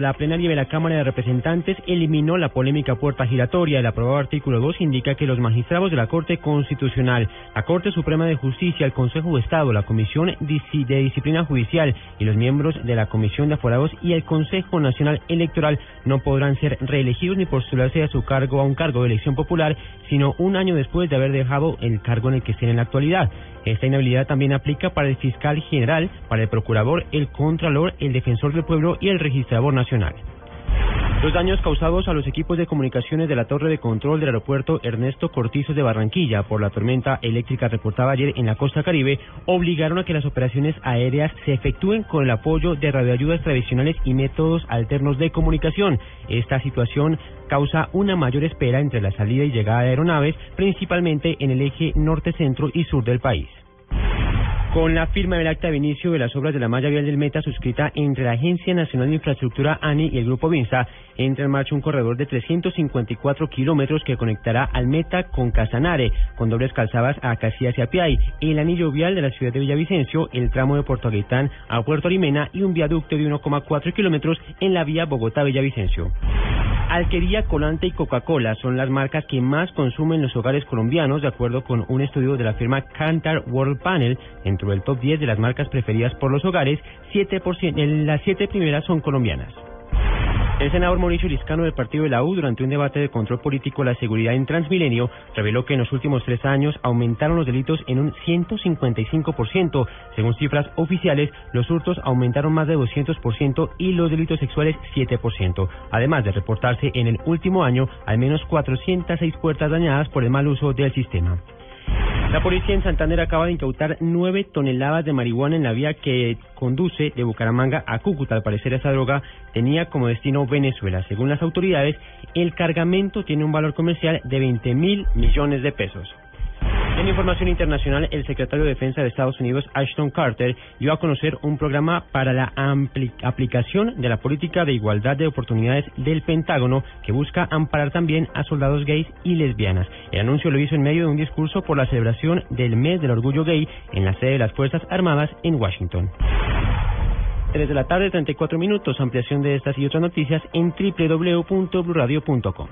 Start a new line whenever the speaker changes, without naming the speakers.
La plenaria de la Cámara de Representantes eliminó la polémica puerta giratoria. El aprobado artículo 2 indica que los magistrados de la Corte Constitucional, la Corte Suprema de Justicia, el Consejo de Estado, la Comisión de Disciplina Judicial y los miembros de la Comisión de Aforados y el Consejo Nacional Electoral no podrán ser reelegidos ni postularse a su cargo a un cargo de elección popular, sino un año después de haber dejado el cargo en el que estén en la actualidad. Esta inhabilidad también aplica para el fiscal general, para el procurador, el contralor, el defensor del pueblo y el registrador nacional. Los daños causados a los equipos de comunicaciones de la torre de control del aeropuerto Ernesto Cortizos de Barranquilla por la tormenta eléctrica reportada ayer en la costa caribe obligaron a que las operaciones aéreas se efectúen con el apoyo de radioayudas tradicionales y métodos alternos de comunicación. Esta situación causa una mayor espera entre la salida y llegada de aeronaves, principalmente en el eje norte-centro y sur del país. Con la firma del acta de inicio de las obras de la malla vial del Meta suscrita entre la Agencia Nacional de Infraestructura ANI y el Grupo Vinsa, entra en marcha un corredor de 354 kilómetros que conectará al Meta con Casanare, con dobles calzadas a Casillas y Apiay, el anillo vial de la ciudad de Villavicencio, el tramo de Puerto Aguitán a Puerto Arimena y un viaducto de 1,4 kilómetros en la vía Bogotá-Villavicencio. Alquería, Colante y Coca-Cola son las marcas que más consumen los hogares colombianos, de acuerdo con un estudio de la firma Cantar World Panel. Dentro del top 10 de las marcas preferidas por los hogares, 7%, las siete primeras son colombianas. El senador Mauricio Liscano del partido de la U, durante un debate de control político de la seguridad en Transmilenio, reveló que en los últimos tres años aumentaron los delitos en un 155%. Según cifras oficiales, los hurtos aumentaron más de 200% y los delitos sexuales 7%. Además de reportarse en el último año al menos 406 puertas dañadas por el mal uso del sistema. La policía en Santander acaba de incautar nueve toneladas de marihuana en la vía que conduce de Bucaramanga a Cúcuta. Al parecer esa droga tenía como destino Venezuela. Según las autoridades, el cargamento tiene un valor comercial de 20 mil millones de pesos. En información internacional, el secretario de Defensa de Estados Unidos, Ashton Carter, dio a conocer un programa para la aplicación de la política de igualdad de oportunidades del Pentágono que busca amparar también a soldados gays y lesbianas. El anuncio lo hizo en medio de un discurso por la celebración del mes del orgullo gay en la sede de las Fuerzas Armadas en Washington. 3 de la tarde, 34 minutos. Ampliación de estas y otras noticias en www.bluradio.com.